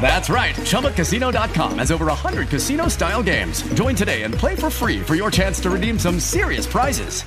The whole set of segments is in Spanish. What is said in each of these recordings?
That's right. ChumbaCasino.com has over 100 casino style games. Join today and play for free for your chance to redeem some serious prizes.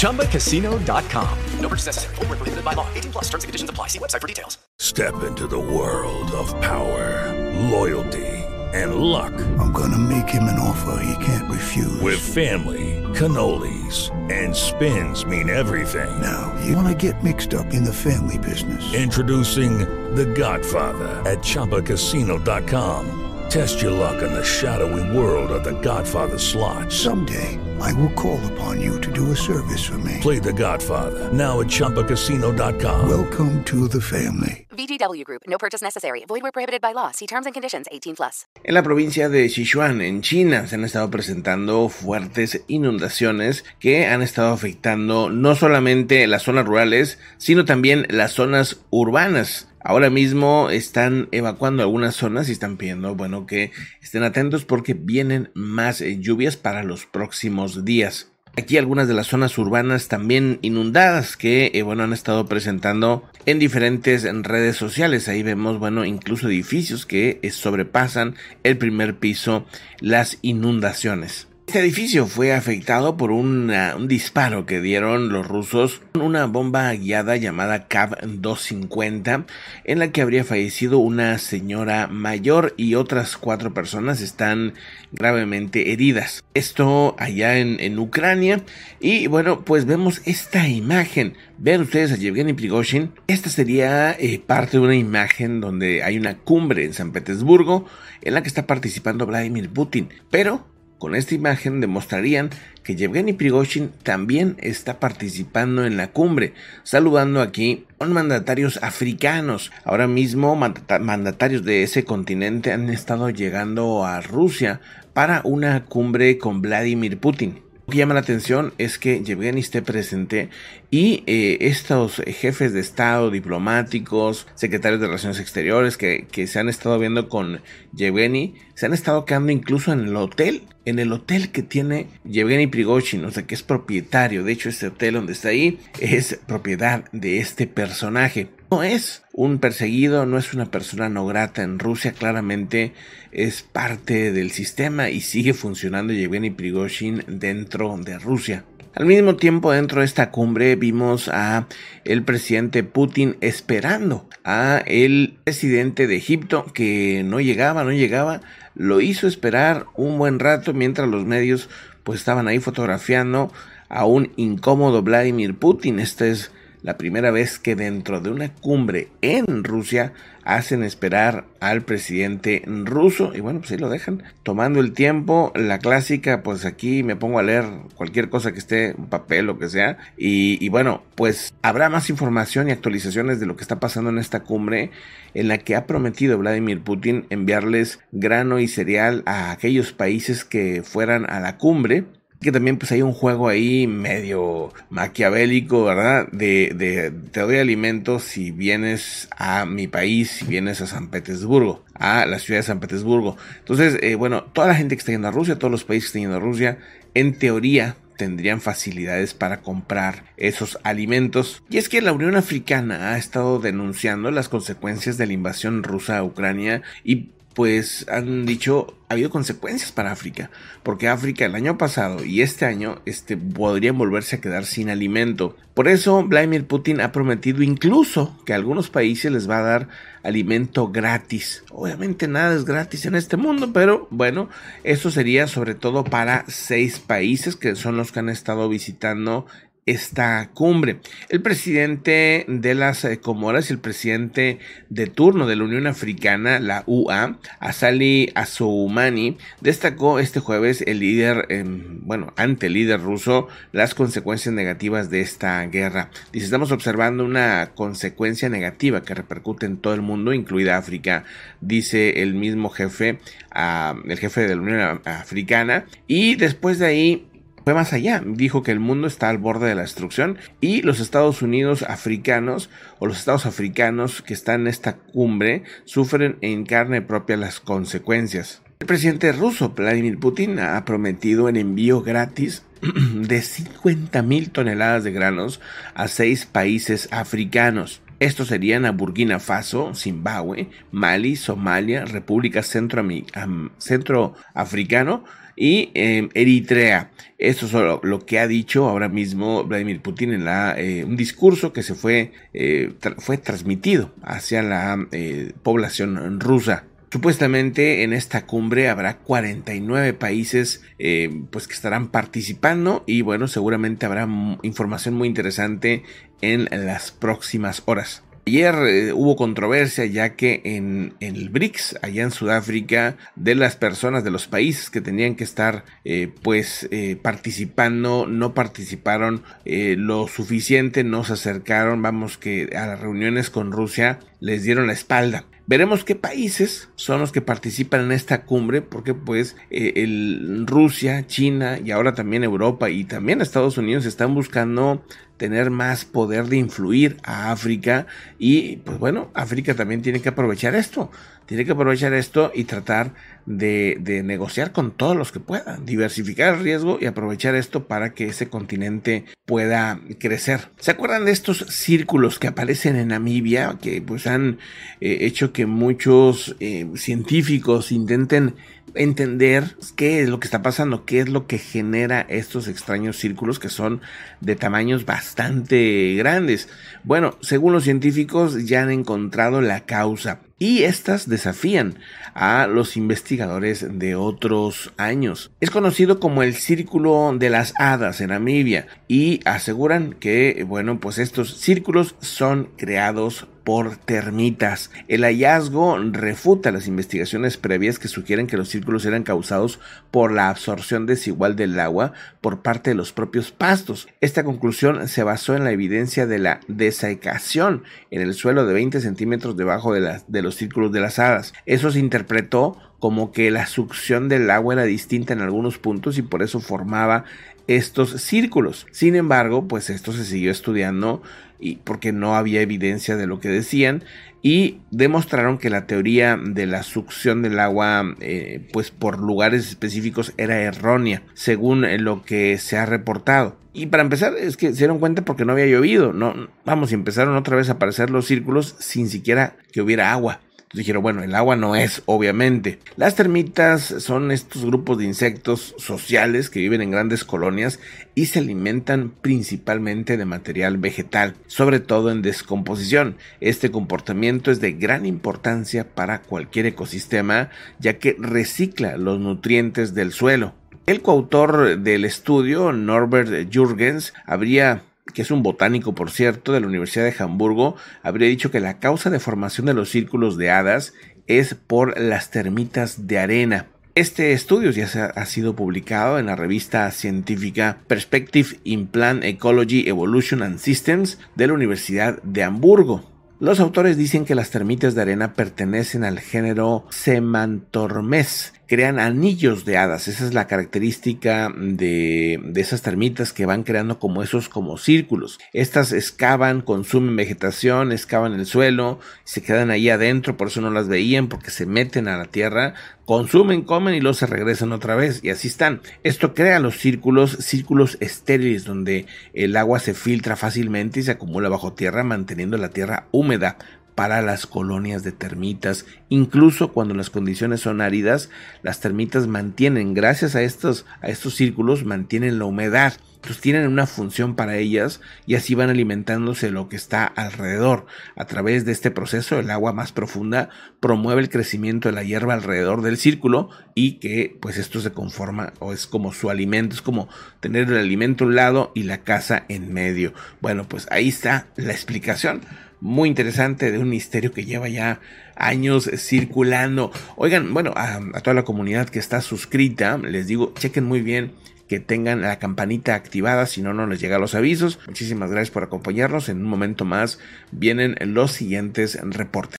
ChumbaCasino.com. No purchase necessary. Full prohibited by law. 18 plus terms and conditions apply. See website for details. Step into the world of power, loyalty, and luck. I'm going to make him an offer he can't refuse. With family, cannolis, and spins mean everything. Now, you want to get mixed up in the family business. Introducing The Godfather at ChumbaCasino.com. Test your luck in the shadowy world of The Godfather slot. Someday, I will call upon you to do a service for me. Play The Godfather now at ChumbaCasino.com. Welcome to the family. VGW Group. No purchase necessary. Void where prohibited by law. See terms and conditions. 18 plus. En la provincia de Sichuan, en China, se han estado presentando fuertes inundaciones que han estado afectando no solamente las zonas rurales, sino también las zonas urbanas. Ahora mismo están evacuando algunas zonas y están pidiendo, bueno, que estén atentos porque vienen más eh, lluvias para los próximos días. Aquí algunas de las zonas urbanas también inundadas que, eh, bueno, han estado presentando en diferentes redes sociales. Ahí vemos, bueno, incluso edificios que eh, sobrepasan el primer piso las inundaciones. Este edificio fue afectado por un disparo que dieron los rusos, una bomba guiada llamada KAV-250, en la que habría fallecido una señora mayor y otras cuatro personas están gravemente heridas. Esto allá en, en Ucrania. Y bueno, pues vemos esta imagen. Vean ustedes a Yevgeny Prigozhin. Esta sería eh, parte de una imagen donde hay una cumbre en San Petersburgo en la que está participando Vladimir Putin. Pero con esta imagen demostrarían que Yevgeny Prigozhin también está participando en la cumbre, saludando aquí a mandatarios africanos. Ahora mismo mandatarios de ese continente han estado llegando a Rusia para una cumbre con Vladimir Putin. Que llama la atención es que Yevgeny esté presente y eh, estos jefes de Estado, diplomáticos, secretarios de Relaciones Exteriores que, que se han estado viendo con Yevgeny, se han estado quedando incluso en el hotel, en el hotel que tiene Yevgeny Prigozhin, o sea que es propietario. De hecho, este hotel donde está ahí es propiedad de este personaje. No es un perseguido, no es una persona no grata en Rusia, claramente es parte del sistema y sigue funcionando Yevgeny Prigozhin dentro de Rusia. Al mismo tiempo, dentro de esta cumbre vimos a el presidente Putin esperando a el presidente de Egipto que no llegaba, no llegaba, lo hizo esperar un buen rato mientras los medios pues estaban ahí fotografiando a un incómodo Vladimir Putin. Esta es la primera vez que dentro de una cumbre en Rusia hacen esperar al presidente ruso. Y bueno pues ahí lo dejan. Tomando el tiempo la clásica pues aquí me pongo a leer cualquier cosa que esté un papel o que sea. Y, y bueno pues habrá más información y actualizaciones de lo que está pasando en esta cumbre en la que ha prometido Vladimir Putin enviarles grano y cereal a aquellos países que fueran a la cumbre que también pues hay un juego ahí medio maquiavélico, ¿verdad? De, de te doy alimentos si vienes a mi país, si vienes a San Petersburgo, a la ciudad de San Petersburgo. Entonces, eh, bueno, toda la gente que está yendo a Rusia, todos los países que están yendo a Rusia, en teoría tendrían facilidades para comprar esos alimentos. Y es que la Unión Africana ha estado denunciando las consecuencias de la invasión rusa a Ucrania y pues han dicho ha habido consecuencias para África, porque África el año pasado y este año este, podrían volverse a quedar sin alimento. Por eso Vladimir Putin ha prometido incluso que a algunos países les va a dar alimento gratis. Obviamente nada es gratis en este mundo, pero bueno, eso sería sobre todo para seis países que son los que han estado visitando esta cumbre. El presidente de las eh, Comoras y el presidente de turno de la Unión Africana, la UA, Asali Assoumani, destacó este jueves el líder, em, bueno, ante el líder ruso, las consecuencias negativas de esta guerra. Dice, estamos observando una consecuencia negativa que repercute en todo el mundo, incluida África, dice el mismo jefe, el jefe de la Unión Africana, y después de ahí más allá, dijo que el mundo está al borde de la destrucción y los Estados Unidos africanos o los estados africanos que están en esta cumbre sufren en carne propia las consecuencias. El presidente ruso Vladimir Putin ha prometido el envío gratis de 50 mil toneladas de granos a seis países africanos. Estos serían a Burkina Faso, Zimbabue, Mali, Somalia, República Centroafricano y em, Eritrea. Esto es lo, que ha dicho ahora mismo Vladimir Putin en eh, un discurso que se fue, eh, fue transmitido hacia la eh, población rusa. Supuestamente en esta cumbre habrá 49 países eh, pues que estarán participando y bueno seguramente habrá información muy interesante en las próximas horas. Ayer eh, hubo controversia ya que en, el BRICS, allá en Sudáfrica, de las personas de los países que tenían que estar eh, pues participando, no participaron lo suficiente, no se acercaron, vamos que a las reuniones con Rusia les dieron la espalda. Veremos qué países son los que participan en esta cumbre, porque pues eh, el Rusia, China y ahora también Europa y también Estados Unidos están buscando tener más poder de influir a África. Y pues bueno, África también tiene que aprovechar esto, tiene que aprovechar esto y tratar de, negociar con todos los que puedan, diversificar el riesgo y aprovechar esto para que ese continente pueda crecer. ¿Se acuerdan de estos círculos que aparecen en Namibia que pues han eh, hecho que muchos eh, científicos intenten entender qué es lo que está pasando, qué es lo que genera estos extraños círculos que son de tamaños bastante grandes. Bueno, según los científicos ya han encontrado la causa y estas desafían a los investigadores de otros años. Es conocido como el Círculo de las Hadas en Namibia y aseguran que, bueno, pues estos círculos son creados por termitas. El hallazgo refuta las investigaciones previas que sugieren que los círculos eran causados por la absorción desigual del agua por parte de los propios pastos. Esta conclusión se basó en la evidencia de la desecación en el suelo de 20 centímetros debajo de, de los círculos de las hadas. Eso se interpretó como que la succión del agua era distinta en algunos puntos y por eso formaba estos círculos. Sin embargo, pues esto se siguió estudiando y porque no había evidencia de lo que decían y demostraron que la teoría de la succión del agua eh, pues por lugares específicos era errónea según lo que se ha reportado. Y para empezar es que se dieron cuenta porque no había llovido no vamos y empezaron otra vez a aparecer los círculos sin siquiera que hubiera agua dijeron, bueno, el agua no es, obviamente. Las termitas son estos grupos de insectos sociales que viven en grandes colonias y se alimentan principalmente de material vegetal, sobre todo en descomposición. Este comportamiento es de gran importancia para cualquier ecosistema, ya que recicla los nutrientes del suelo. El coautor del estudio, Norbert Jürgens, habría que es un botánico, por cierto, de la Universidad de Hamburgo, habría dicho que la causa de formación de los círculos de hadas es por las termitas de arena. Este estudio ya ha sido publicado en la revista científica Perspective in Plant Ecology, Evolution and Systems de la Universidad de Hamburgo. Los autores dicen que las termitas de arena pertenecen al género Semantormes, crean anillos de hadas. Esa es la característica de, esas termitas que van creando como esos como círculos. Estas excavan, consumen vegetación, excavan el suelo, se quedan ahí adentro, por eso no las veían, porque se meten a la tierra, consumen, comen y luego se regresan otra vez y así están. Esto crea los círculos, círculos estériles donde el agua se filtra fácilmente y se acumula bajo tierra manteniendo la tierra húmeda para las colonias de termitas. Incluso cuando las condiciones son áridas, las termitas mantienen, gracias a estos, a estos círculos, mantienen la humedad. Entonces tienen una función para ellas y así van alimentándose lo que está alrededor. A través de este proceso, el agua más profunda promueve el crecimiento de la hierba alrededor del círculo y que pues esto se conforma o es como su alimento, es como tener el alimento a un lado y la casa en medio. Bueno, pues ahí está la explicación muy interesante de un misterio que lleva ya años circulando. Oigan, bueno, a, toda la comunidad que está suscrita, les digo, chequen muy bien que tengan la campanita activada, si no, no les llega los avisos. Muchísimas gracias por acompañarnos. En un momento más vienen los siguientes reportes.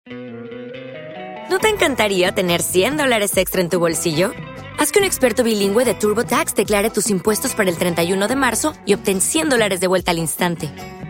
¿No te encantaría tener 100 dólares extra en tu bolsillo? Haz que un experto bilingüe de TurboTax declare tus impuestos para el 31 de marzo y obtén 100 dólares de vuelta al instante.